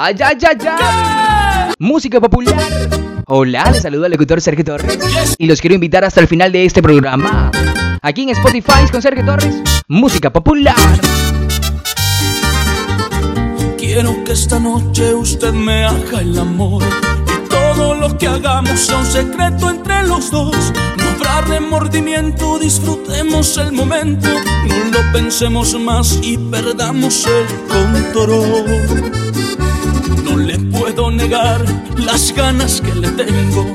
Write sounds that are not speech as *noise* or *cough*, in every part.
¡Ay, ay, ay, ay! Música popular. Hola, les saluda el locutor Sergio Torres. Y los quiero invitar hasta el final de este programa. Aquí en Spotify con Sergio Torres. Música popular. Quiero que esta noche usted me haga el amor. Y todo lo que hagamos sea un secreto entre los dos. No habrá remordimiento, disfrutemos el momento. No lo pensemos más y perdamos el control. No le puedo negar las ganas que le tengo.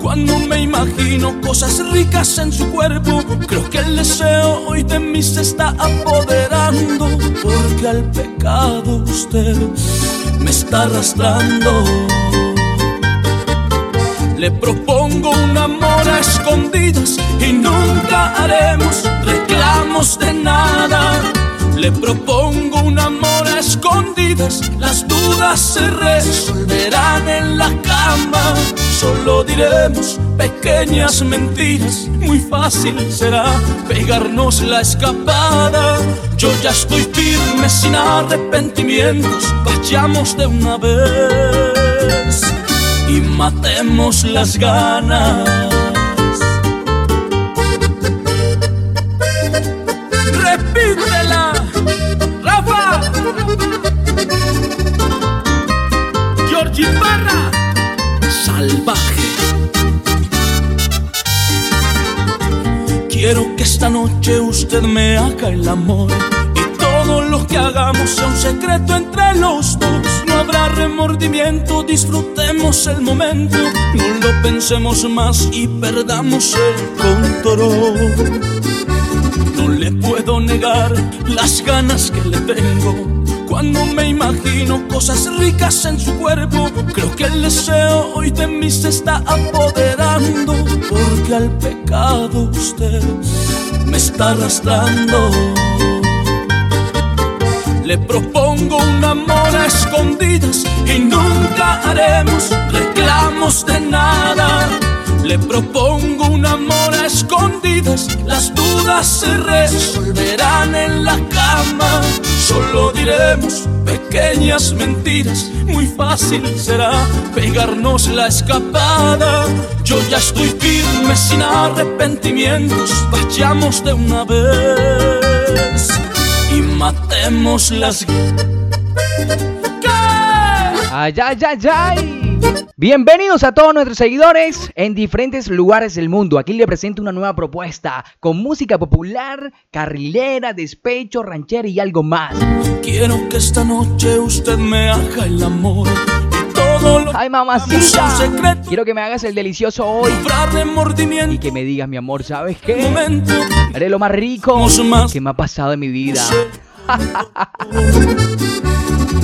Cuando me imagino cosas ricas en su cuerpo, creo que el deseo hoy de mí se está apoderando. Porque al pecado usted me está arrastrando. Le propongo un amor a escondidas y nunca haremos reclamos de nada. Le propongo un amor escondidas, las dudas se resolverán en la cama. Solo diremos pequeñas mentiras, muy fácil será pegarnos la escapada. Yo ya estoy firme sin arrepentimientos, vayamos de una vez y matemos las ganas. Salvaje. Quiero que esta noche usted me haga el amor y todo lo que hagamos sea un secreto entre los dos. No habrá remordimiento, disfrutemos el momento. No lo pensemos más y perdamos el control. No le puedo negar las ganas que le tengo. Cuando me imagino cosas ricas en su cuerpo, creo que el deseo hoy de mí se está apoderando. Porque al pecado usted me está arrastrando. Le propongo un amor a escondidas y nunca haremos reclamos de nada. Le propongo un amor a escondidas, las dudas se resolverán en la cama. Solo diremos pequeñas mentiras, muy fácil será pegarnos la escapada. Yo ya estoy firme sin arrepentimientos, vayamos de una vez y matemos las... Ay, ay, ay, ay. Bienvenidos a todos nuestros seguidores en diferentes lugares del mundo. Aquí le presento una nueva propuesta con música popular, carrilera, despecho, ranchera y algo más. Quiero que esta noche usted me haga el amor. Ay, mamacita. Quiero que me hagas el delicioso hoy y que me digas, mi amor, ¿sabes qué? Haré lo más rico que me ha pasado en mi vida.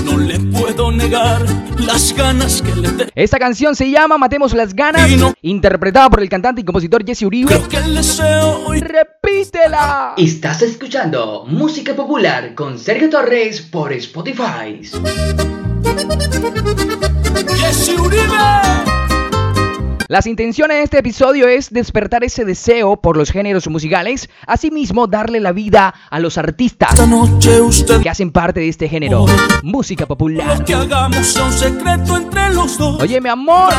No le puedo negar las ganas que le tengo. Esta canción se llama Matemos las ganas, no- interpretada por el cantante y compositor Jesse Uribe. Creo que el deseo hoy ¡Repítela! Estás escuchando Música Popular con Sergio Torres por Spotify. Jesse Uribe. Las intenciones de este episodio es despertar ese deseo por los géneros musicales, asimismo darle la vida a los artistas que hacen parte de este género, música popular. Oye, mi amor,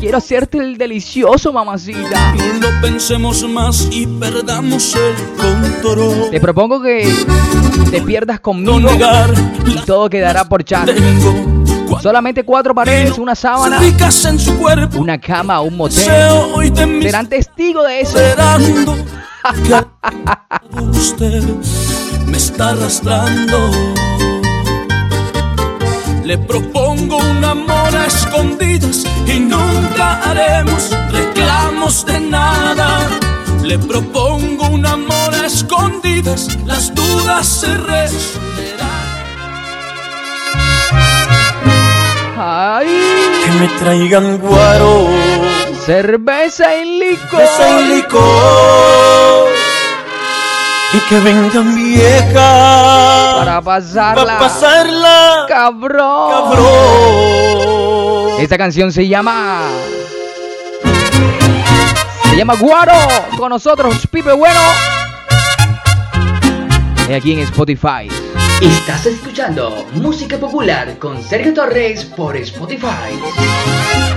quiero hacerte el delicioso, mamacita. No lo pensemos más y perdamos el control. Te propongo que te pierdas conmigo y todo quedará por chat. Solamente cuatro paredes, una sábana, en su cuerpo. una cama, un motel. Serán testigos de eso. *laughs* que usted me está arrastrando. Le propongo un amor a escondidas y nunca haremos reclamos de nada. Le propongo un amor a escondidas, las dudas se resolverán. Ay, Que me traigan guaro, cerveza y licor. cerveza y licor. Y que vengan viejas Para pasarla. pa' pasarla, Cabrón. cabrón. Esta canción se llama. Se llama Guaro. Con nosotros, Pipe Bueno. Y aquí en Spotify. Estás escuchando Música Popular con Sergio Torres por Spotify.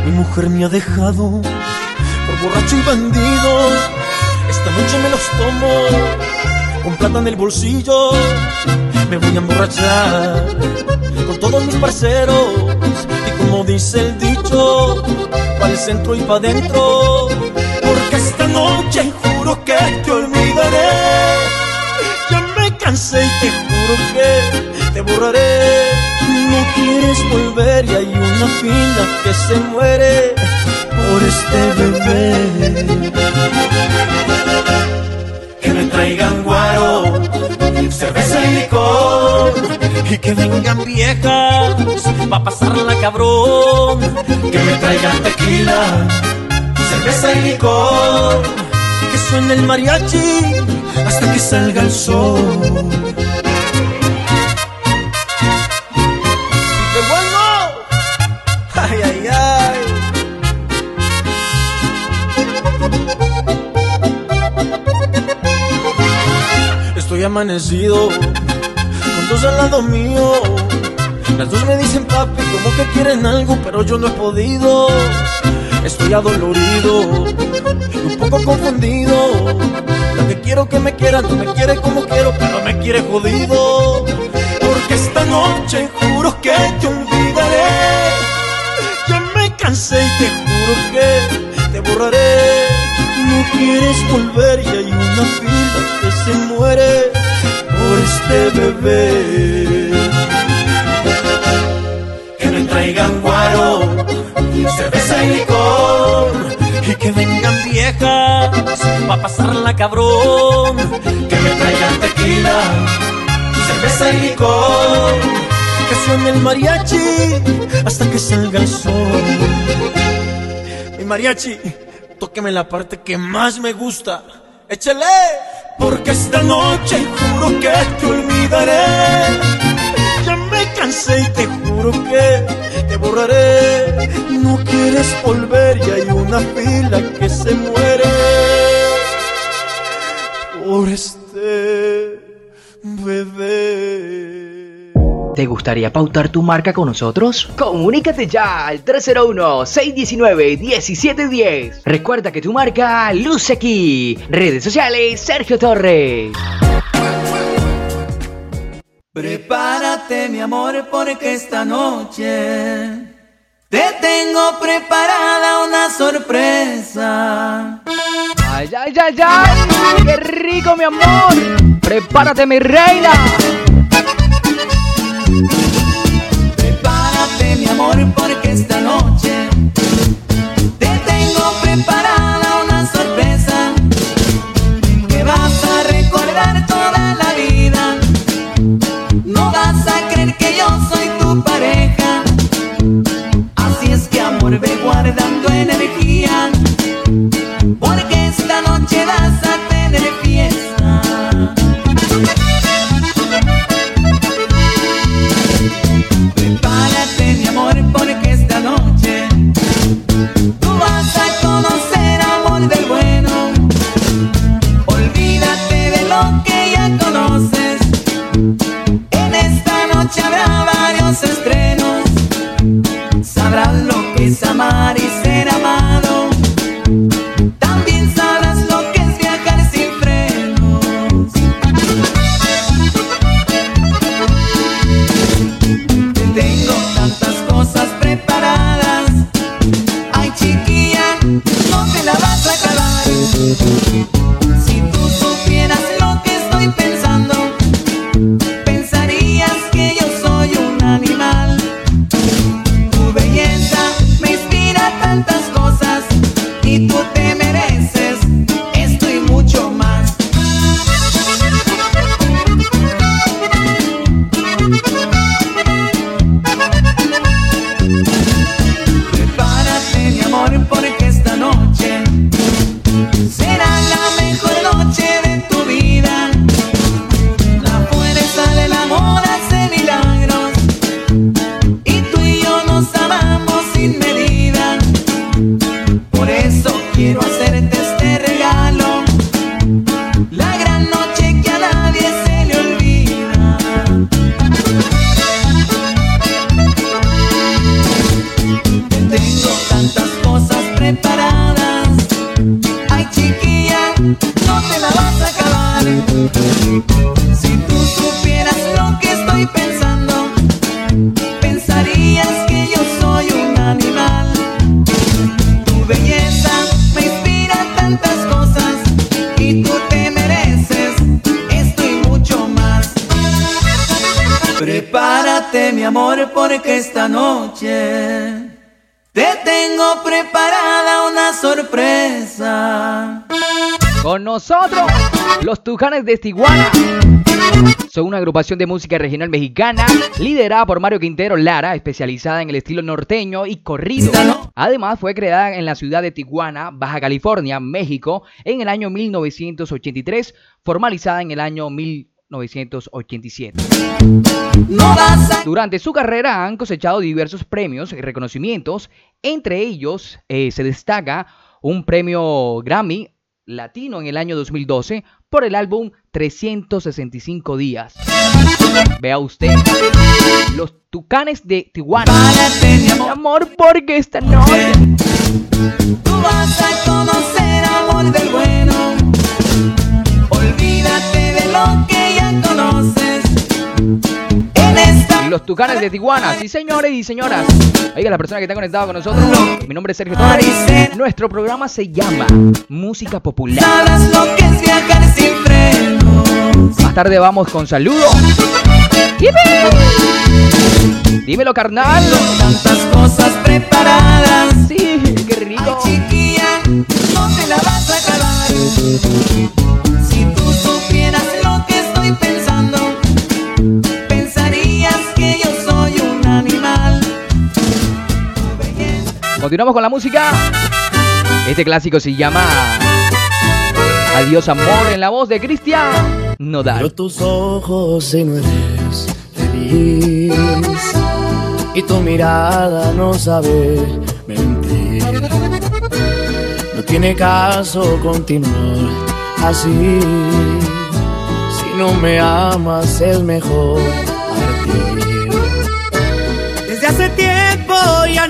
Mi mujer me ha dejado por borracho y bandido. Esta noche me los tomo con plata en el bolsillo. Me voy a emborrachar con todos mis parceros. Y como dice el dicho, para el centro y para adentro. Porque esta noche juro que te olvidaré cansé y te que te borraré. No quieres volver y hay una fila que se muere por este bebé. Que me traigan guaro, cerveza y licor. Y que vengan viejas pa' pasarla cabrón. Que me traigan tequila, cerveza y licor. Que suene el mariachi hasta que salga el sol. Estoy amanecido con dos al lado mío. Las dos me dicen papi, como que quieren algo, pero yo no he podido. Estoy adolorido, un poco confundido que quiero que me quiera, no me quiere como quiero, pero me quiere jodido. Porque esta noche juro que te olvidaré. Ya me cansé y te juro que te borraré. No quieres volver y hay una fila que se muere por este bebé. Que me traigan guaro, cerveza y licor y que vengan viejas pa' pasarla cabrón. Que me traigan tequila, cerveza y licor. Que suene el mariachi hasta que salga el sol. Mi mariachi, tóqueme la parte que más me gusta. Échale, porque esta noche juro que te olvidaré. Ya me cansé y te juro que te borraré. No quieres volver y hay ¿Te gustaría pautar tu marca con nosotros? Comunícate ya al 301-619-1710. Recuerda que tu marca luce aquí. Redes sociales Sergio Torres. Prepárate mi amor porque esta noche te tengo preparada una sorpresa. Ay, ay, ay, ay, qué rico mi amor. Prepárate mi reina. Prepárate mi amor porque esta noche chiquita. Tucanes de Tijuana. Son una agrupación de música regional mexicana liderada por Mario Quintero Lara, especializada en el estilo norteño y corrido. Además, fue creada en la ciudad de Tijuana, Baja California, México, en el año 1983, formalizada en el año 1987. Durante su carrera han cosechado diversos premios y reconocimientos. Entre ellos eh, se destaca un premio Grammy Latino en el año 2012 por el álbum 365 días. Vea usted, los tucanes de Tijuana. amor, porque esta noche tú vas a conocer amor del bueno. Los Tucanes de Tijuana, sí señores y señoras. Oiga, la persona que está conectada con nosotros, mi nombre es Sergio Torres. Nuestro programa se llama Música Popular. Más tarde vamos con saludos. Dímelo, carnal. Tantas cosas preparadas. Sí, qué rico. Chiquilla, no te la vas a acabar. Continuamos con la música. Este clásico se llama Adiós amor en la voz de Cristian Nodal. tus ojos y no eres feliz. Y tu mirada no sabe mentir. No tiene caso continuar así. Si no me amas es mejor partir. Desde hace tiempo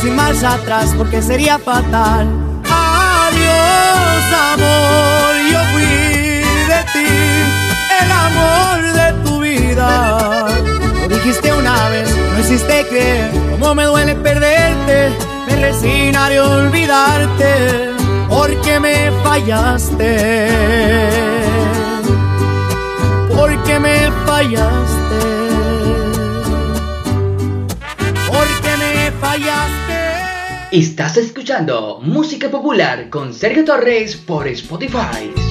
Sin marcha atrás porque sería fatal. Adiós, amor, yo fui de ti, el amor de tu vida. Lo dijiste una vez, no hiciste creer cómo me duele perderte. Me resignaré a olvidarte porque me fallaste. Porque me fallaste. Porque me fallaste. Estás escuchando Música Popular con Sergio Torres por Spotify.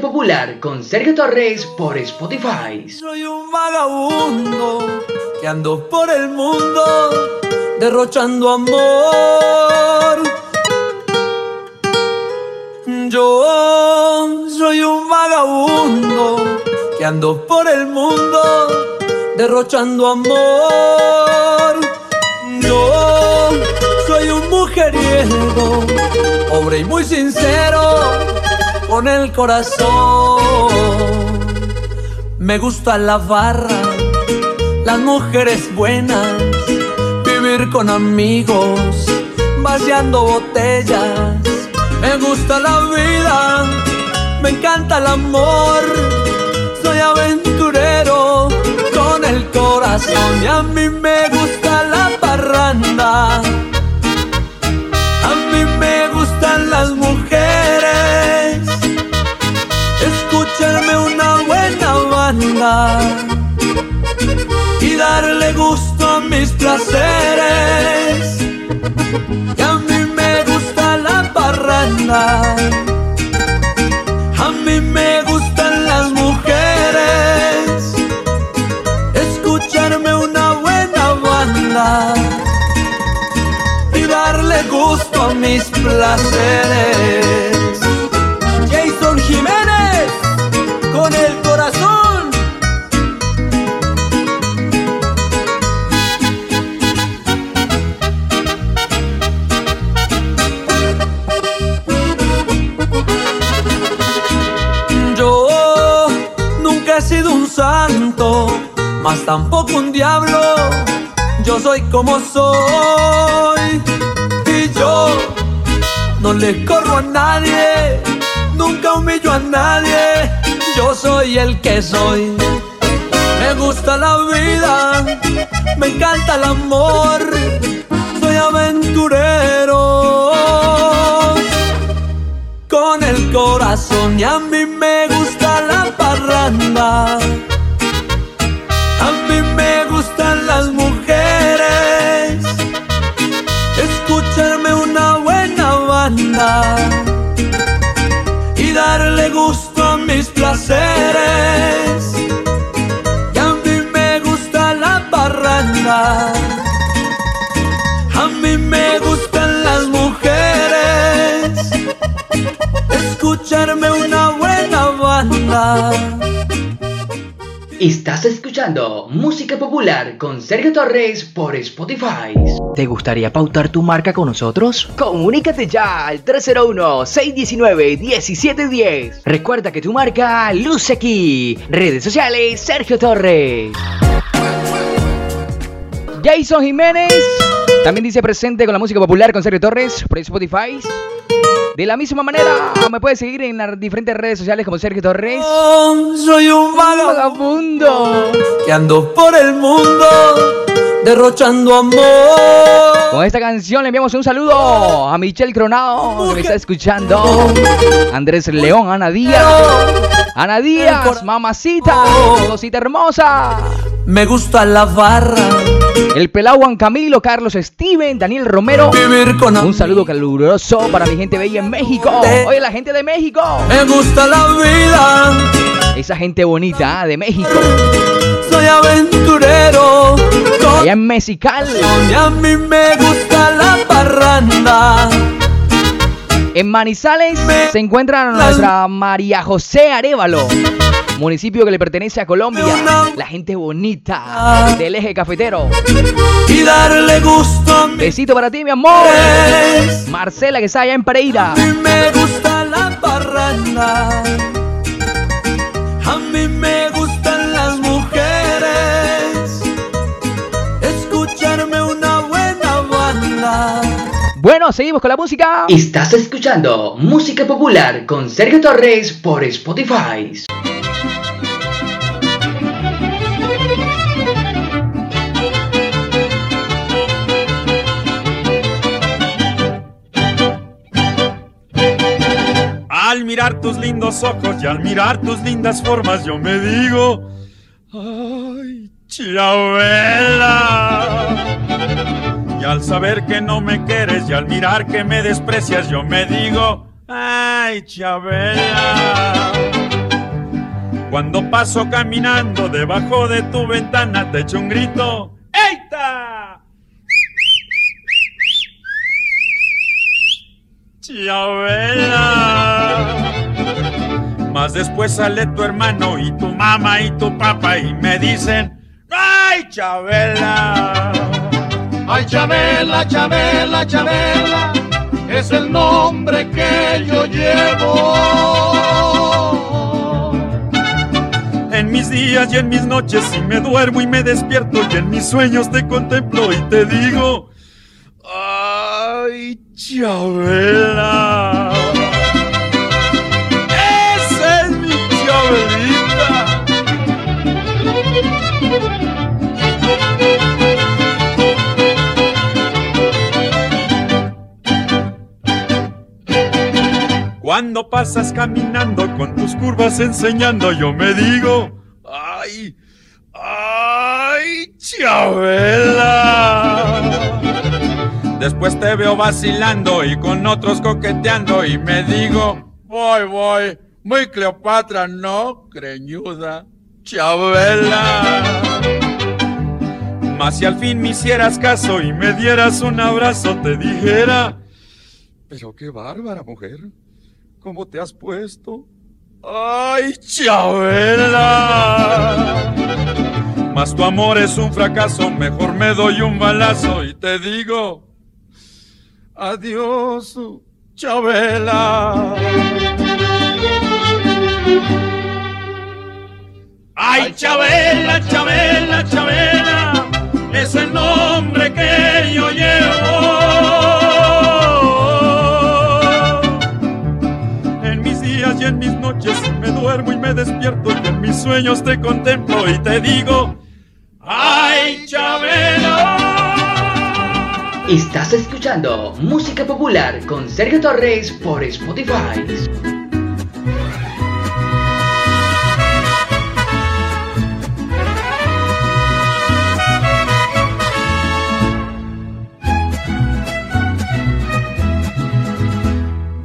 Popular con Sergio Torres por Spotify. Soy un vagabundo que ando por el mundo derrochando amor. Yo soy un vagabundo que ando por el mundo derrochando amor. Yo soy un mujeriego, pobre y muy sincero, con el corazón. Me gusta la barra, las mujeres buenas, vivir con amigos, vaciando botellas. Me gusta la vida, me encanta el amor. Soy aventurero con el corazón y a mí me gusta la parranda. Y darle gusto a mis placeres. Y a mí me gusta la parranda, a mí me gustan las mujeres, escucharme una buena banda y darle gusto a mis placeres. Santo, mas tampoco un diablo. Yo soy como soy y yo no le corro a nadie, nunca humillo a nadie. Yo soy el que soy. Me gusta la vida, me encanta el amor. Soy aventurero con el corazón y a la a mí me gustan las mujeres, escucharme una buena banda y darle gusto a mis placeres. Y a mí me gusta la barranda. A mí me gustan las mujeres, escucharme una buena banda. Estás escuchando música popular con Sergio Torres por Spotify. ¿Te gustaría pautar tu marca con nosotros? Comunícate ya al 301-619-1710. Recuerda que tu marca luce aquí. Redes sociales Sergio Torres. Jason Jiménez también dice presente con la música popular con Sergio Torres por Spotify. De la misma manera, me puedes seguir en las diferentes redes sociales como Sergio Torres. Oh, soy un Vagabundo. que ando por el mundo derrochando amor. Con esta canción le enviamos un saludo a Michelle Cronado, que me está escuchando. Andrés León, Ana Díaz. Ana Díaz, mamacita, cosita hermosa. Me gusta la barra, El pelao Juan Camilo, Carlos Steven, Daniel Romero. vivir con Un saludo caluroso para mi gente bella en México. Oye, la gente de México. Me gusta la vida, Esa gente bonita ah, de México. soy aventurero. Allá en Mexical. y a mí me gusta la parranda. En Manizales se encuentra nuestra María José Arevalo, municipio que le pertenece a Colombia. La gente bonita del eje cafetero. Y darle gusto Besito para ti, mi amor. Marcela, que está allá en Pereira. Me gusta la Bueno, seguimos con la música. Estás escuchando música popular con Sergio Torres por Spotify. Al mirar tus lindos ojos y al mirar tus lindas formas, yo me digo, ay, Chabela. Y al saber que no me quieres y al mirar que me desprecias, yo me digo, ay, Chabela. Cuando paso caminando debajo de tu ventana, te echo un grito, ¡Eita! Chabela. Más después sale tu hermano y tu mamá y tu papá y me dicen, ¡ay, Chabela! Ay, Chabela, Chabela, Chabela, es el nombre que yo llevo. En mis días y en mis noches, si me duermo y me despierto y en mis sueños te contemplo y te digo, ¡ay, Chabela! ¡Esa es mi Chabelita! Cuando pasas caminando con tus curvas enseñando, yo me digo, ¡ay! ¡ay! ¡Chabela! Después te veo vacilando y con otros coqueteando y me digo, voy, voy, muy Cleopatra, no, creñuda, Chabela. Mas si al fin me hicieras caso y me dieras un abrazo, te dijera, pero qué bárbara mujer, ¿cómo te has puesto? ¡Ay, Chabela! Mas tu amor es un fracaso, mejor me doy un balazo y te digo, adiós, Chabela. Ay, Chabela, Chabela, Chabela, es el nombre que yo llevo. Noches me duermo y me despierto y en mis sueños te contemplo y te digo, ay, Chabela. Estás escuchando música popular con Sergio Torres por Spotify.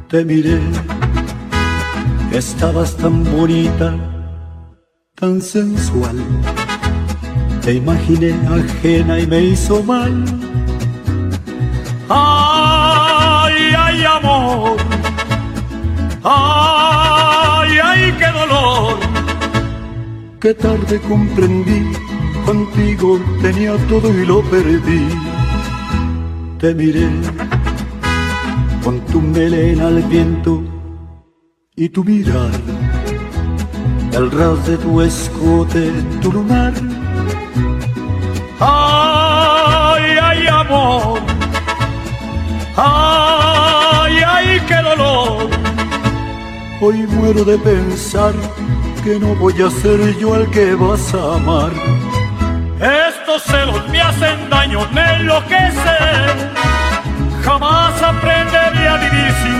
Te miré, estabas tan bonita, tan sensual. Te imaginé ajena y me hizo mal. Ay, ay, amor. Ay, ay, qué dolor. Qué tarde comprendí, contigo tenía todo y lo perdí. Te miré con tu melena al viento y tu mirar, el ras de tu escote, tu lunar. Ay, ay, amor. Ay, ay, qué dolor. Hoy muero de pensar que no voy a ser yo al que vas a amar. Estos celos me hacen daño, me enloquecen. Jamás aprenderé a vivir sin.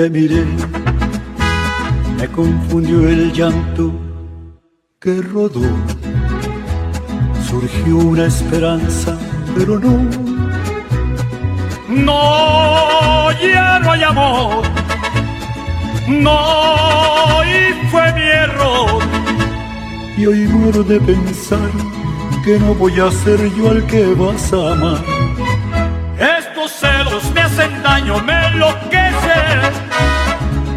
Te miré, me confundió el llanto que rodó. Surgió una esperanza, pero no. No, ya no hay amor. No, y fue mi error. Y hoy muero de pensar que no voy a ser yo al que vas a amar. Estos celos me hacen daño, me enloquecen.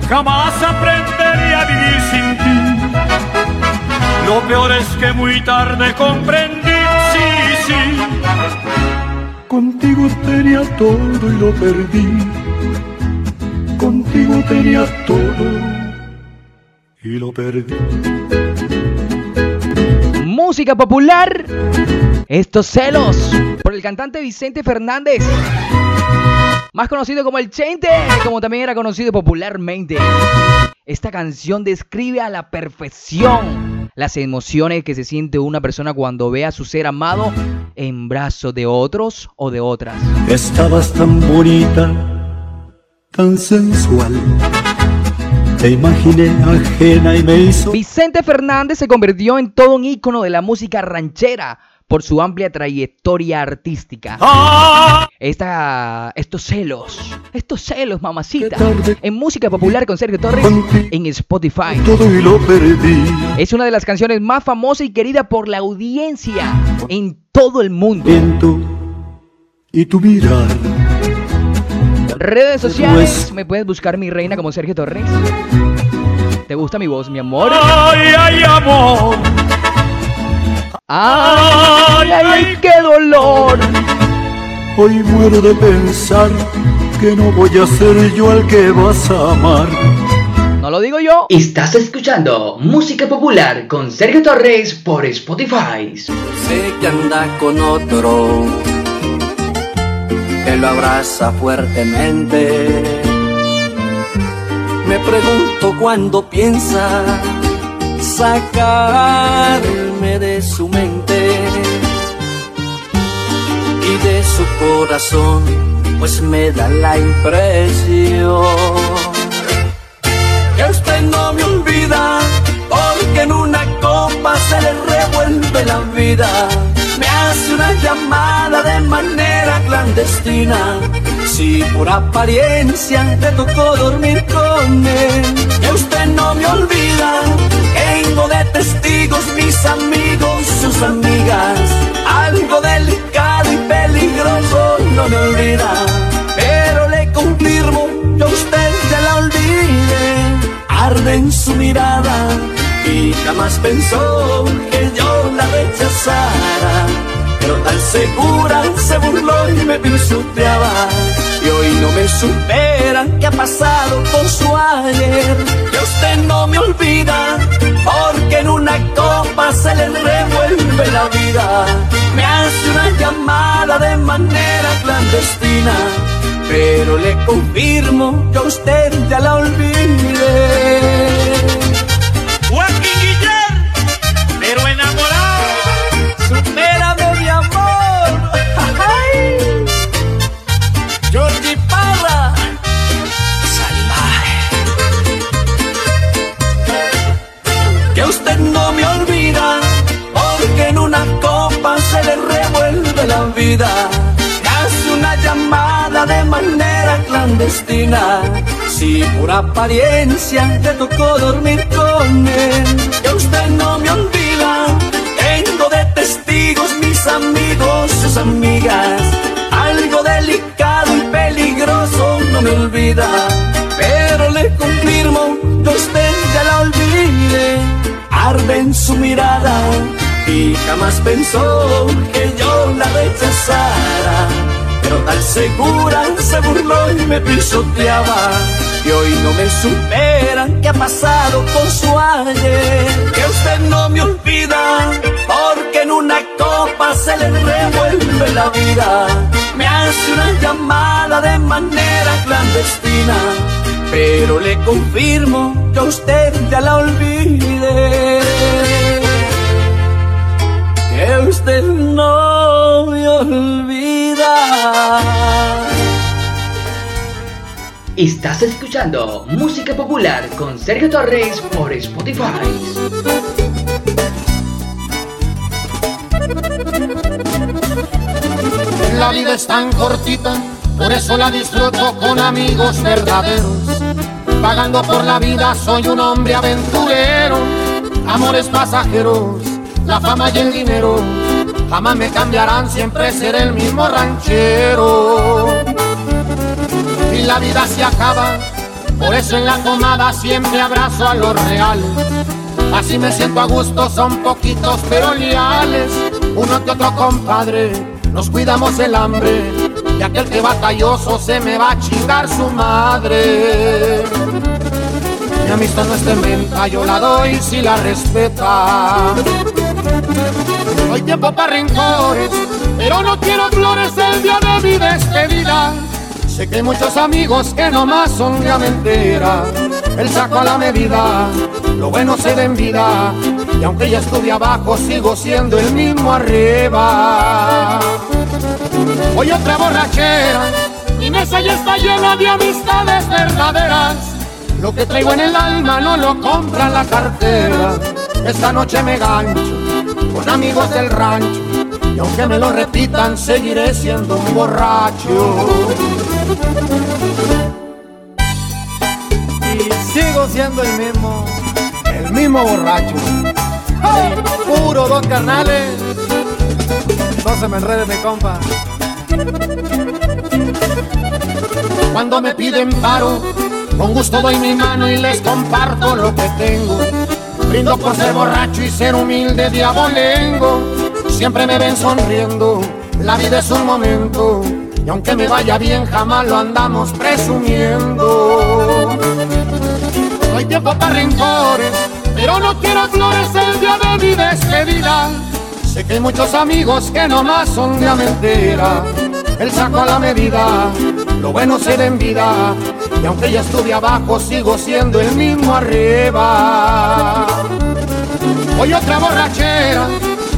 Jamás aprendería a vivir sin ti. Lo peor es que muy tarde comprendí, sí, sí. Contigo tenía todo y lo perdí. Contigo tenía todo y lo perdí. Música popular. Estos celos por el cantante Vicente Fernández. Más conocido como el Chente, como también era conocido popularmente. Esta canción describe a la perfección las emociones que se siente una persona cuando ve a su ser amado en brazos de otros o de otras. Estabas tan bonita, tan sensual. Te imaginé ajena y me hizo. Vicente Fernández se convirtió en todo un ícono de la música ranchera por su amplia trayectoria artística. Esta, estos celos, estos celos, mamacita, en música popular con Sergio Torres en Spotify. Todo y lo perdí. Es una de las canciones más famosas y querida por la audiencia en todo el mundo. Viento y tu mirar. Redes sociales, me puedes buscar mi reina como Sergio Torres. ¿Te gusta mi voz, mi amor? Ay, ay, amor. Qué dolor. Hoy muero de pensar que no voy a ser yo al que vas a amar. No lo digo yo. Estás escuchando Música Popular con Sergio Torres por Spotify. Sé que anda con otro que lo abraza fuertemente. Me pregunto cuándo piensa sacarme de su mente de su corazón, pues me da la impresión que usted no me olvida, porque en una copa se le revuelve la vida. Me hace una llamada de manera clandestina. Si por apariencia le tocó dormir con él, que usted no me olvida. Tengo de testigos mis amigos, sus amigas. Algo delicado peligroso no me olvida. Pero le confirmo, a usted ya la olvide. Arde en su mirada y jamás pensó que yo la rechazara. Pero tan segura se burló y me pisoteaba. Y hoy no me supera qué ha pasado con su ayer. Que usted no me olvida, porque en una copa se le revuelve la vida. Me hace una llamada de manera clandestina. Pero le confirmo que usted ya la olvidé. Si por apariencia te tocó dormir con él, que usted no me olvida. Tengo de testigos mis amigos, sus amigas. Algo delicado y peligroso no me olvida. Pero le confirmo que usted ya la olvide. Arde en su mirada y jamás pensó que yo la rechazara. Pero tan segura se burló y me pisoteaba. Y hoy no me superan qué ha pasado con su ayer. Que usted no me olvida, porque en una copa se le revuelve la vida. Me hace una llamada de manera clandestina, pero le confirmo que usted ya la olvide. Que usted no me olvida. Estás escuchando música popular con Sergio Torres por Spotify. La vida es tan cortita, por eso la disfruto con amigos verdaderos. Pagando por la vida soy un hombre aventurero. Amores pasajeros, la fama y el dinero jamás me cambiarán, siempre seré el mismo ranchero. La vida se acaba, por eso en la comada siempre abrazo a los reales. Así me siento a gusto, son poquitos pero leales. Uno que otro compadre, nos cuidamos el hambre. Y aquel que batalloso se me va a chingar su madre. Mi amistad no es de menta, yo la doy si la respeta. No tiempo para rencores, pero no quiero flores el día de mi despedida. Sé que hay muchos amigos que nomás son de mentira. El saco a la medida, lo bueno se da en vida. Y aunque ya estuve abajo, sigo siendo el mismo arriba. Hoy otra borrachera, mi mesa ya está llena de amistades verdaderas. Lo que traigo en el alma no lo compra la cartera. Esta noche me gancho con amigos del rancho. Y aunque me lo repitan, seguiré siendo un borracho. Y sigo siendo el mismo. El mismo borracho. Puro dos carnales. No se me enrede mi compa. Cuando me piden paro, con gusto doy mi mano y les comparto lo que tengo. Brindo por ser borracho y ser humilde diabolengo. Siempre me ven sonriendo, la vida es un momento. Y aunque me vaya bien, jamás lo andamos presumiendo. No hay tiempo para rencores, pero no quiero flores el día de mi despedida. Sé que hay muchos amigos que nomás son de mentira. El saco a la medida, lo bueno se da en vida. Y aunque ya estuve abajo, sigo siendo el mismo arriba. Hoy otra borrachera,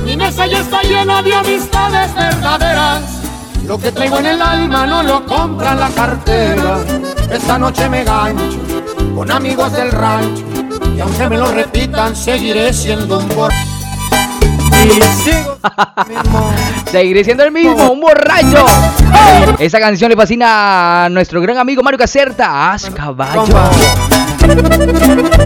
mi mesa ya está llena de amistades verdaderas. Lo que traigo en el alma no lo compra la cartera. Esta noche me gancho con amigos del rancho. Y aunque me lo repitan, seguiré siendo un borracho. *laughs* Seguiré siendo el mismo, un borracho. Esa canción le fascina a nuestro gran amigo Mario Caserta. Haz caballo.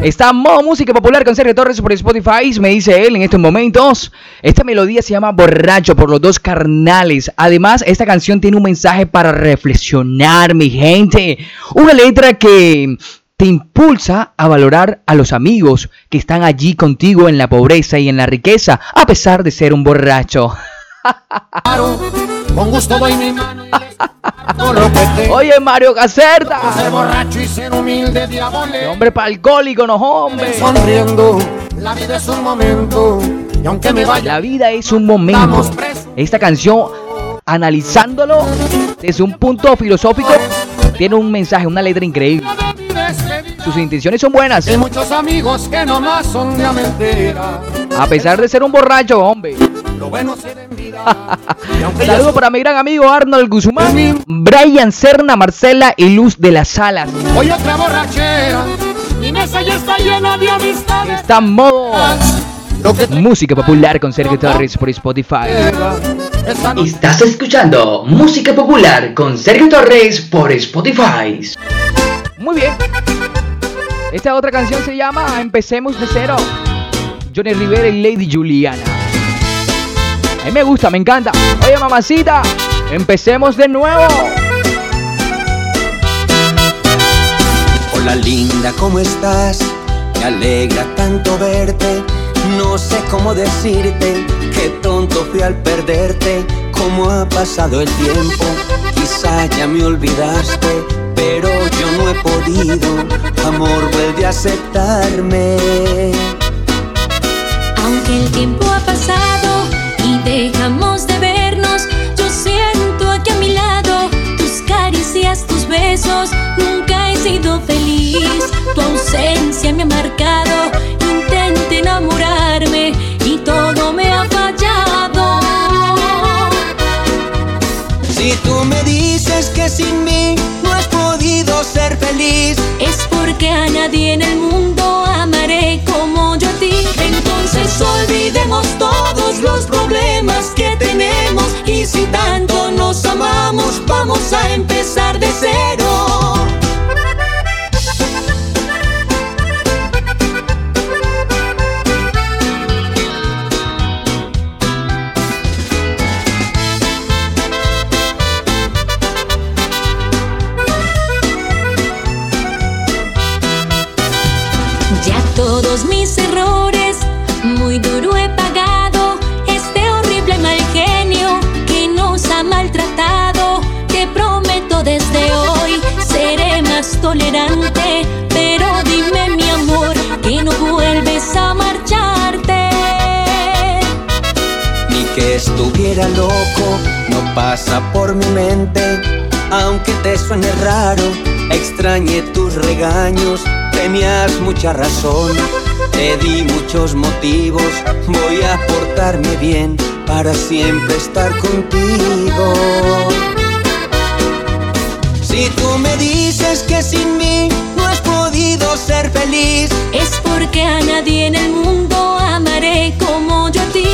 Está Modo Música Popular con Sergio Torres por Spotify. Me dice él en estos momentos. Esta melodía se llama Borracho por los dos carnales. Además, esta canción tiene un mensaje para reflexionar, mi gente. Una letra que te impulsa a valorar a los amigos que están allí contigo en la pobreza y en la riqueza, a pesar de ser un borracho. Con gusto doy mi mano y les comparto lo que *laughs* tengo. Oye, Mario Caserta. ser borracho y ser humilde diabolengo. Hombre pa' alcohólico, no hombre. sonriendo. La vida es un momento. Y aunque me vaya, La vida es un momento. Esta canción, analizándolo desde un punto filosófico, tiene un mensaje, una letra increíble. Sus intenciones son buenas, Hay muchos amigos que nomás son de mentira. a pesar de ser un borracho, hombre. Lo bueno *laughs* Saludos para mi gran amigo Arnold Guzmán, Brian Serna, Marcela y Luz de las Salas. Hoy otra borrachera. Mi mesa ya está llena de amistades. Está modo Música popular con Sergio Torres por Spotify. Estás escuchando Música Popular con Sergio Torres por Spotify. Muy bien. Esta otra canción se llama Empecemos de cero. Johnny Rivera y Lady Juliana. A mí me gusta, me encanta. Oye, mamacita, empecemos de nuevo. Hola linda, ¿cómo estás? Me alegra tanto verte. No sé cómo decirte, qué tonto fui al perderte. Cómo ha pasado el tiempo, quizá ya me olvidaste, pero no he podido. Amor, vuelve a aceptarme. Aunque el tiempo ha pasado y dejamos de vernos, yo siento aquí a mi lado tus caricias, tus besos. Nunca he sido feliz, tu ausencia me ha marcado. Intenté enamorarme ser feliz, Es porque a nadie en el mundo amaré como yo a ti. Entonces olvidemos todos los problemas que tenemos y si tanto nos amamos vamos a empezar de cero. Loco, no pasa por mi mente. Aunque te suene raro, extrañé tus regaños, tenías mucha razón. Te di muchos motivos, voy a portarme bien para siempre estar contigo. Si tú me dices que sin mí no has podido ser feliz, Es porque a nadie en el mundo amaré como yo a ti.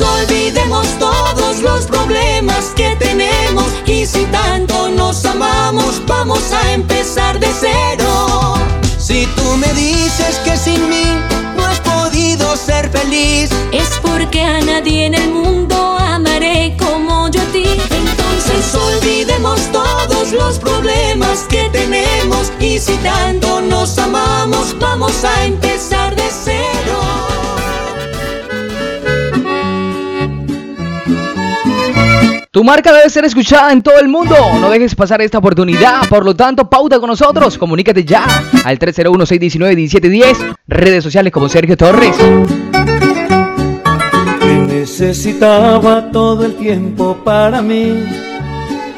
Olvidemos todos los problemas que tenemos. Y si tanto nos amamos, vamos a empezar de cero. si tú me dices que sin mí no has podido ser feliz, Es porque a nadie en el mundo amaré como yo a ti. Entonces olvidemos todos los problemas que tenemos. Y si tanto nos amamos, vamos a empezar de cero. Tu marca debe ser escuchada en todo el mundo. No dejes pasar esta oportunidad. Por lo tanto, pauta con nosotros. Comunícate ya al 301-619-1710. Redes sociales como Sergio Torres. Te necesitaba todo el tiempo para mí,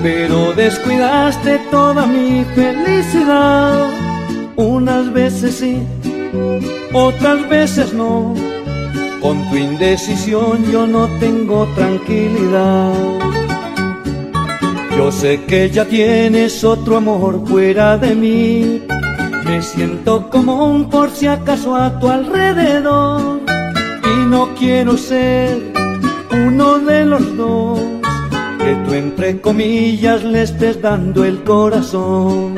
pero descuidaste toda mi felicidad. Unas veces sí, otras veces no. Con tu indecisión yo no tengo tranquilidad. Yo sé que ya tienes otro amor fuera de mí. Me siento como un por si acaso a tu alrededor. Y no quiero ser uno de los dos. Que tú entre comillas le estés dando el corazón.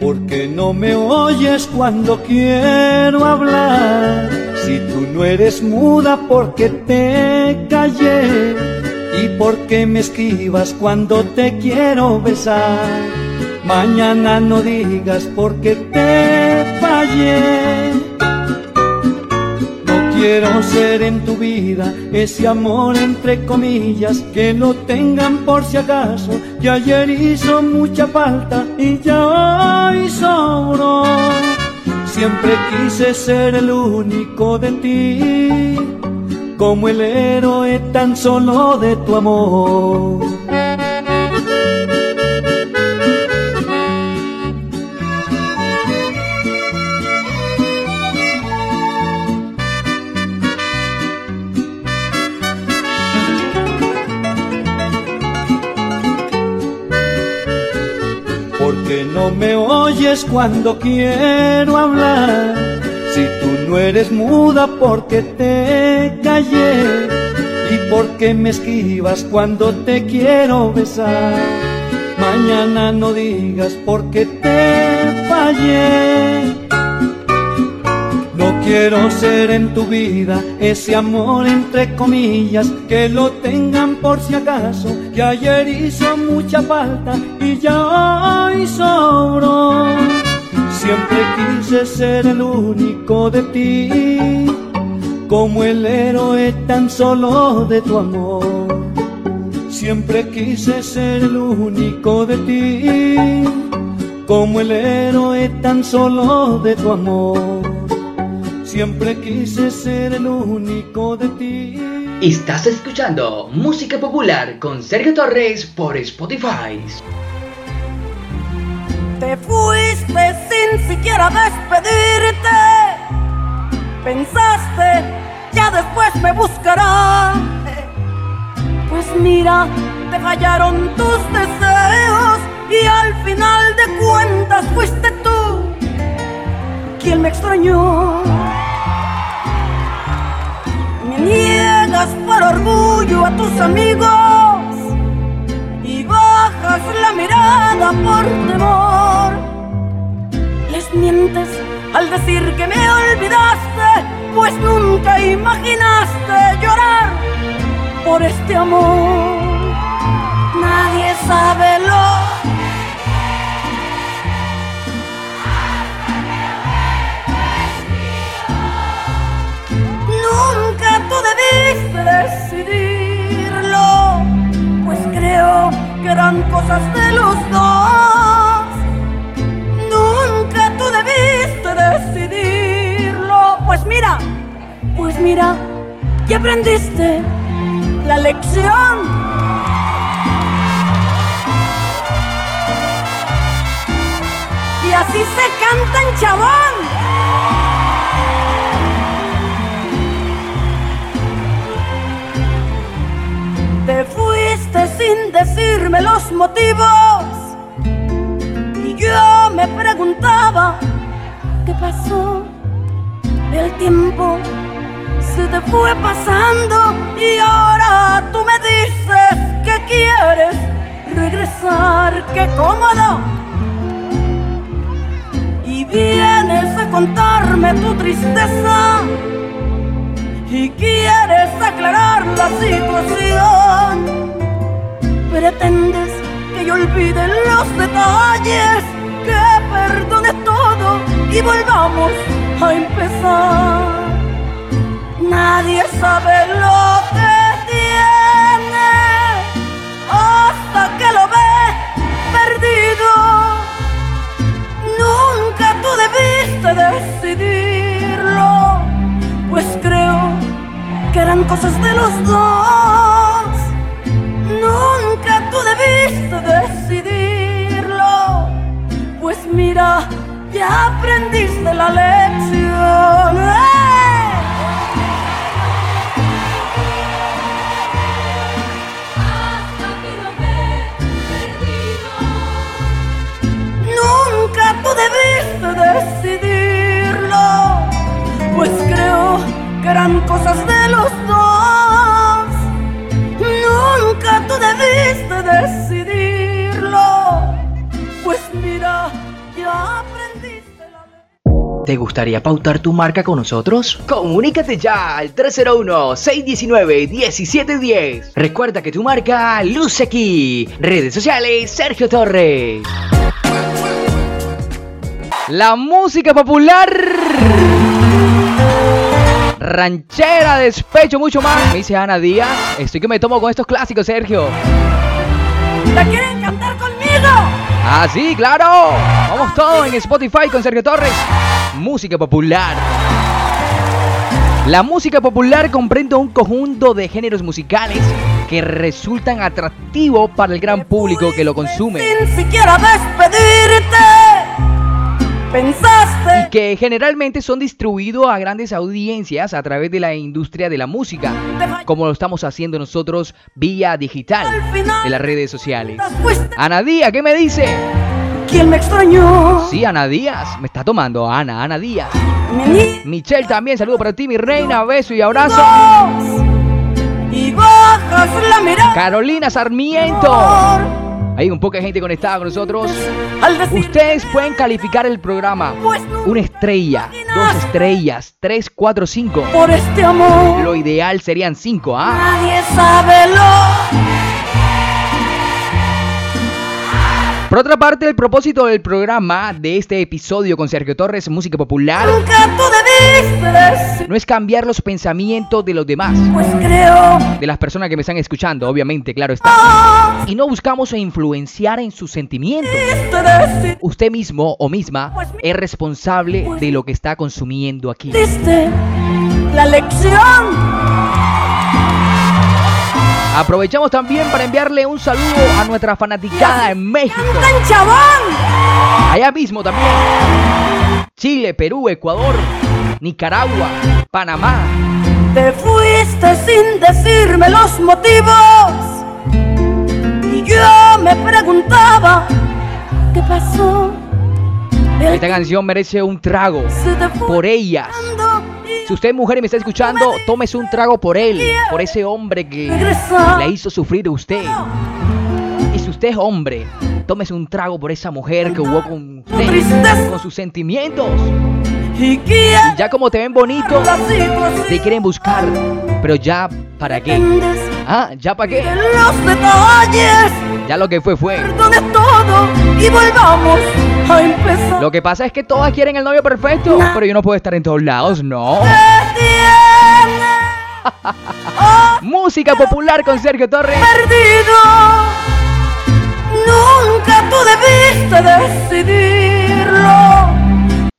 Porque no me oyes cuando quiero hablar. Si tú no eres muda porque te callé. Y porque me esquivas cuando te quiero besar. Mañana no digas porque te fallé. No quiero ser en tu vida ese amor entre comillas que lo tengan por si acaso. Que ayer hizo mucha falta y ya hoy sobró. Siempre quise ser el único de ti, como el héroe tan solo de tu amor. Porque no me oyes cuando quiero hablar. Tú eres muda porque te callé y porque me esquivas cuando te quiero besar. Mañana no digas porque te fallé. No quiero ser en tu vida ese amor entre comillas que lo tengan por si acaso, que ayer hizo mucha falta y ya hoy sobró. Siempre quise ser el único de ti, como el héroe tan solo de tu amor. Siempre quise ser el único de ti, como el héroe tan solo de tu amor. Siempre quise ser el único de ti. Estás escuchando Música Popular con Sergio Torres por Spotify. Te fuiste sin siquiera despedirte. Pensaste, ya después me buscará. Pues mira, te fallaron tus deseos y al final de cuentas fuiste tú quien me extrañó. Me niegas por orgullo a tus amigos y bajas la mirada por temor. Mientes al decir que me olvidaste, pues nunca imaginaste llorar por este amor. Nadie sabe lo Nunca tú debiste decidirlo, pues creo que eran cosas de los dos. Nunca debiste decidirlo, pues mira, pues mira, que aprendiste la lección. Y así se canta en chabón. Te fuiste sin decirme los motivos me preguntaba qué pasó. El tiempo se te fue pasando y ahora tú me dices que quieres regresar, qué cómodo. Y vienes a contarme tu tristeza y quieres aclarar la situación. Pretendes que yo olvide los detalles, que perdone todo y volvamos a empezar. Nadie sabe lo que tiene hasta que lo ve perdido. Nunca tú debiste decidirlo, pues creo que eran cosas de los dos. Nunca tú debiste decidirlo, mira, ya aprendiste la lección. ¡Eh! Nunca tú debiste decidirlo, pues creo que eran cosas de los dos. Nunca tú debiste decidirlo, ¿Te gustaría pautar tu marca con nosotros? Comunícate ya al 301-619-1710. Recuerda que tu marca luce aquí. Redes sociales Sergio Torres. La música popular. Ranchera, despecho, mucho más. Me dice Ana Díaz. Estoy que me tomo con estos clásicos, Sergio. ¿La quieren cantar conmigo? Ah, sí, claro. Vamos todos en Spotify con Sergio Torres. Música popular. La música popular comprende un conjunto de géneros musicales que resultan atractivos para el gran público que lo consume. Sin siquiera despedirte. Pensaste y que generalmente son distribuidos a grandes audiencias a través de la industria de la música, como lo estamos haciendo nosotros vía digital de las redes sociales. Ana Díaz, ¿qué me dice? quien me extrañó. Sí, Ana Díaz. Me está tomando Ana, Ana Díaz. Mi Michelle también, saludo para ti, mi reina. Beso y abrazo. Y bajas la mirada. Carolina Sarmiento. Hay un poca gente conectada con nosotros. Ustedes pueden calificar el programa. Una estrella, dos estrellas, tres, cuatro, cinco. Por este amor. Lo ideal serían cinco, ¿ah? Nadie sabe lo Por otra parte, el propósito del programa de este episodio con Sergio Torres, Música Popular, no es cambiar los pensamientos de los demás. Pues creo. De las personas que me están escuchando, obviamente, claro está. Y no buscamos influenciar en sus sentimientos. Usted mismo o misma es responsable de lo que está consumiendo aquí. la lección. Aprovechamos también para enviarle un saludo a nuestra fanaticada en México. Allá mismo también. Chile, Perú, Ecuador, Nicaragua, Panamá. Te fuiste sin decirme los motivos. Y yo me preguntaba, ¿qué pasó? Esta canción merece un trago por ellas. Si usted es mujer y me está escuchando, tómese un trago por él, por ese hombre que le hizo sufrir a usted. Y si usted es hombre, tómese un trago por esa mujer que hubo con usted, con sus sentimientos. Y ya como te ven bonito, te quieren buscar. Pero ya, ¿para qué? Ah, ¿ya para qué? Ya lo que fue, fue. Perdone todo y volvamos a empezar. Lo que pasa es que todas quieren el novio perfecto, pero yo no puedo estar en todos lados, no. *laughs* Música popular con Sergio Torres. Perdido. Nunca tú debiste decidirlo.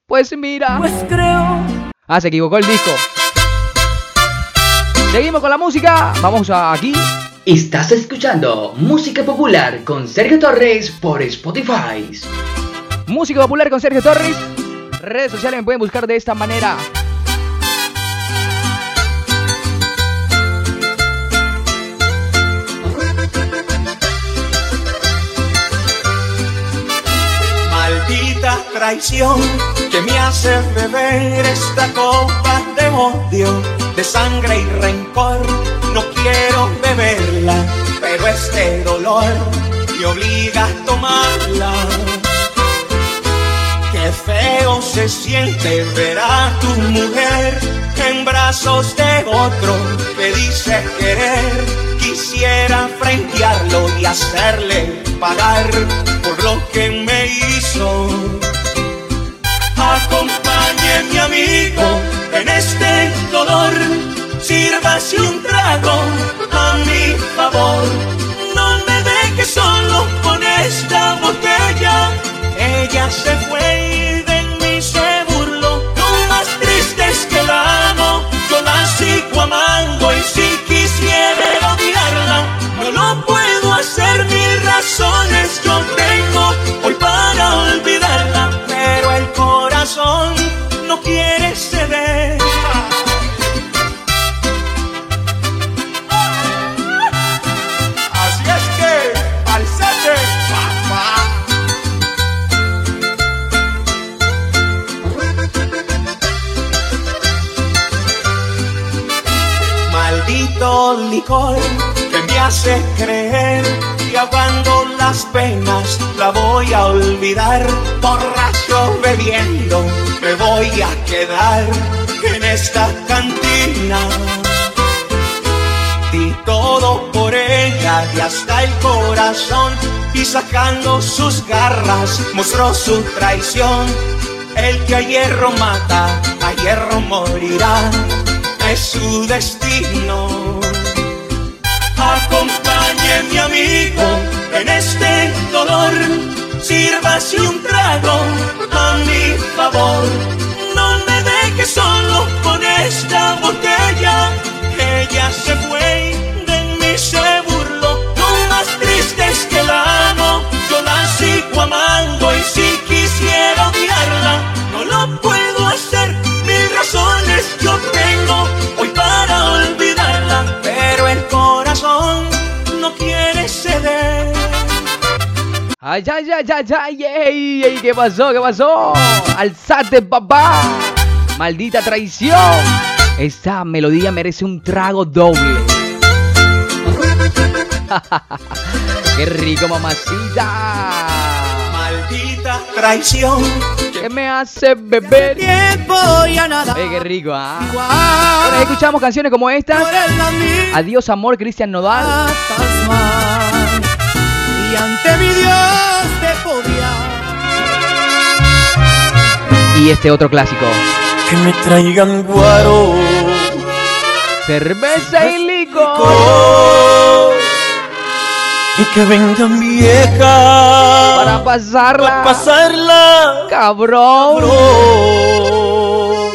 Pues mira. Pues creo. Ah, se equivocó el disco. Seguimos con la música. Vamos a aquí. Estás escuchando Música Popular con Sergio Torres por Spotify. Música Popular con Sergio Torres. Redes sociales me pueden buscar de esta manera. Maldita traición que me hace beber esta copa de odio, de sangre y rencor. No quiero beberla, pero este dolor me obliga a tomarla. Feo se siente ver a tu mujer en brazos de otro que dice querer. Quisiera frentearlo y hacerle pagar por lo que me hizo. Hace creer que ahogando las penas la voy a olvidar. Borracho bebiendo me voy a quedar en esta cantina. Di todo por ella y hasta el corazón y sacando sus garras mostró su traición. El que a hierro mata, a hierro morirá, es su destino. Mi amigo en este dolor, sírvase un trago a mi favor. No me deje solo con esta botella, ella se Ay, ay, ay, ay, ay, ey, ey, ¿qué pasó? ¿Qué pasó? Alzate, papá. Maldita traición. Esta melodía merece un trago doble. *laughs* Qué rico, mamacita. Maldita traición. Que me hace beber. Tiempo ya nada. Ey, qué rico, ah. Bueno, escuchamos canciones como estas. Adiós, amor, Cristian Nodal. Y ante Y este otro clásico. Que me traigan guaro. Cerveza y licor. Y que vengan viejas. Para pasarla. Para pasarla. Cabrón.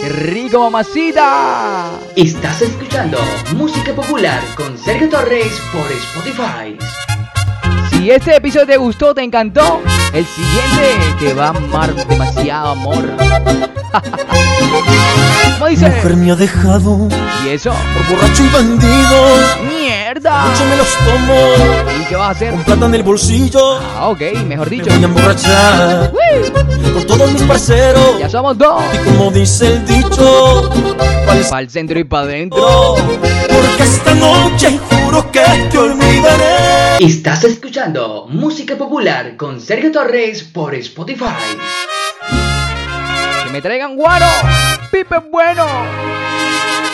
Qué rico, mamacita. Estás escuchando Música Popular con Sergio Torres por Spotify. Si este episodio te gustó, te encantó, el siguiente te va a amar demasiado amor. *laughs* ¿Cómo dice? Mujer me ha dejado. ¿Y eso? Por borracho y bandido. ¡Mierda! Mucho me los tomo. ¿Y qué vas a hacer? Con plata en el bolsillo. Ah, ok, mejor dicho. Me voy a emborrachar. Con todos mis parceros. Ya somos dos. Y como dice el dicho. Para el centro y para adentro. Porque esta noche juro que te olvidaré. Estás escuchando Música Popular con Sergio Torres por Spotify. Que me traigan guaro. Pipe bueno.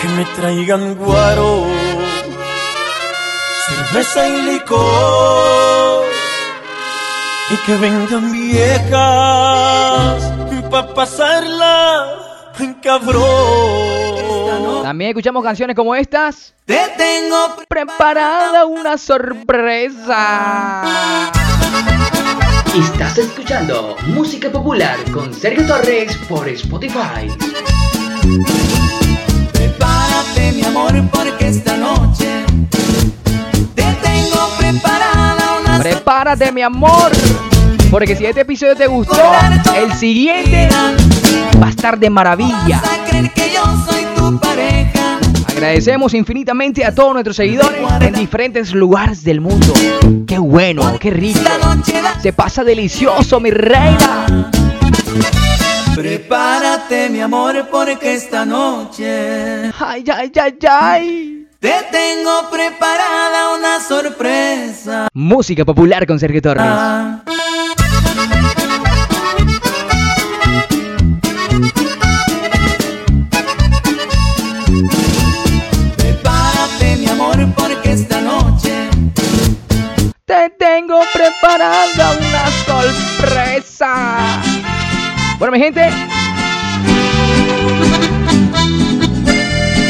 Que me traigan guaro. Cerveza y licor. Y que vengan viejas. Pa' pasarla. Cabrón. También escuchamos canciones como estas. Te tengo preparada una sorpresa. Estás escuchando Música Popular con Sergio Torres por Spotify. Prepárate, mi amor, porque esta noche te tengo preparada una Prepárate, mi amor. Porque si este episodio te gustó, el siguiente va a estar de maravilla. Tu pareja. Agradecemos infinitamente a todos nuestros seguidores en diferentes lugares del mundo. Qué bueno, qué rico. Se pasa delicioso, mi reina. Prepárate, mi amor, porque esta noche. Ay, ay, ay, ay. Te tengo preparada una sorpresa. Música popular con Sergio Torres. Prepárate, tengo preparada una sorpresa. Bueno, mi gente.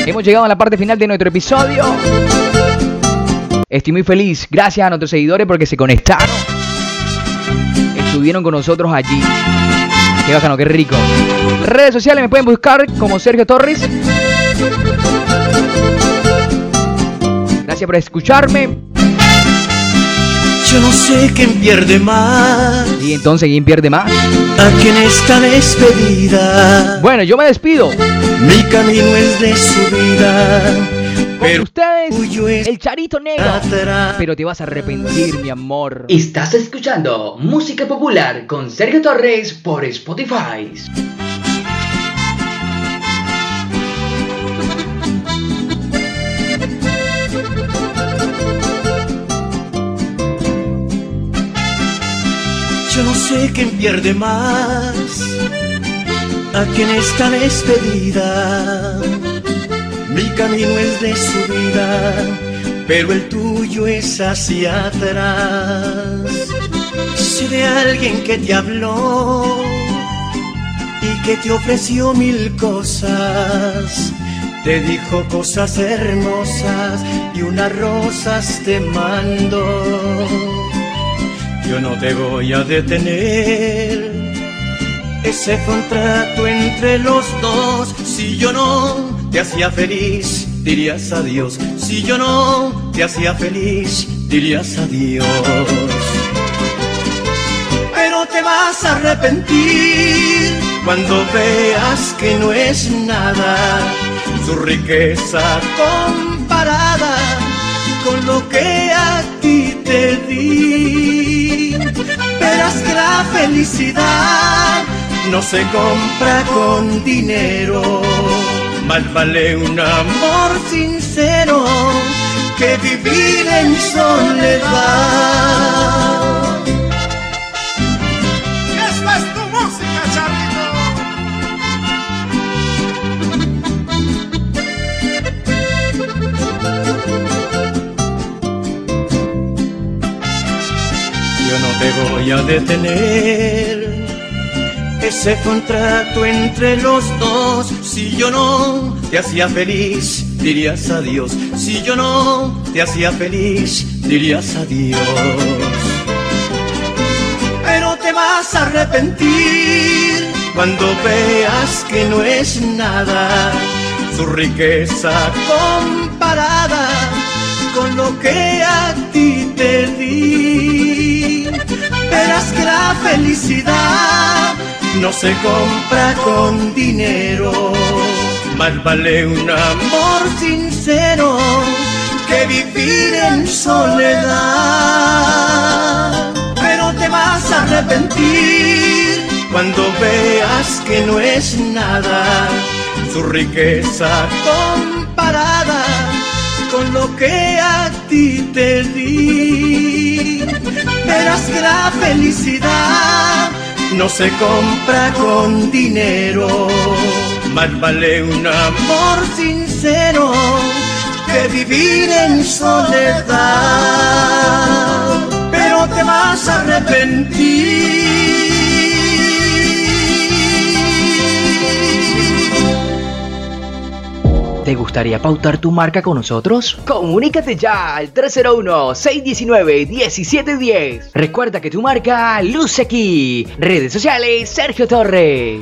Hemos llegado a la parte final de nuestro episodio. Estoy muy feliz. Gracias a nuestros seguidores porque se conectaron. Estuvieron con nosotros allí. Qué bacano, qué rico. Redes sociales me pueden buscar como Sergio Torres. Gracias por escucharme. Yo no sé quién pierde más. Y entonces, ¿quién pierde más? Aquí en esta despedida. Bueno, yo me despido. Mi camino es de subida. Con ustedes, el Charito Negro. Pero te vas a arrepentir, mi amor. Estás escuchando Música Popular con Sergio Torres por Spotify. Sé quién pierde más. Aquí en esta despedida. Mi camino es de subida, pero el tuyo es hacia atrás. Sé de alguien que te habló y que te ofreció mil cosas. Te dijo cosas hermosas y unas rosas te mandó. Yo no te voy a detener. Ese contrato entre los dos, si yo no te hacía feliz, dirías adiós. Si yo no te hacía feliz, dirías adiós. Pero te vas a arrepentir cuando veas que no es nada su riqueza comparada con lo que a ti te di. La felicidad no se compra con dinero. Más vale un amor sincero que vivir en soledad. Voy a detener. Ese contrato entre los dos, si yo no te hacía feliz, dirías adiós. Si yo no te hacía feliz, dirías adiós. Pero te vas a arrepentir cuando veas que no es nada su riqueza comparada con lo que a ti te di. Verás que la felicidad no se compra con dinero. Más vale un amor sincero que vivir en soledad. Pero te vas a arrepentir cuando veas que no es nada su riqueza comparada con lo que a ti te di. Verás que la felicidad no se compra con dinero. Más vale un amor sincero que vivir en soledad. Pero te vas a arrepentir. ¿Te gustaría pautar tu marca con nosotros? Comunícate ya al 301-619-1710. Recuerda que tu marca luce aquí. Redes sociales Sergio Torres.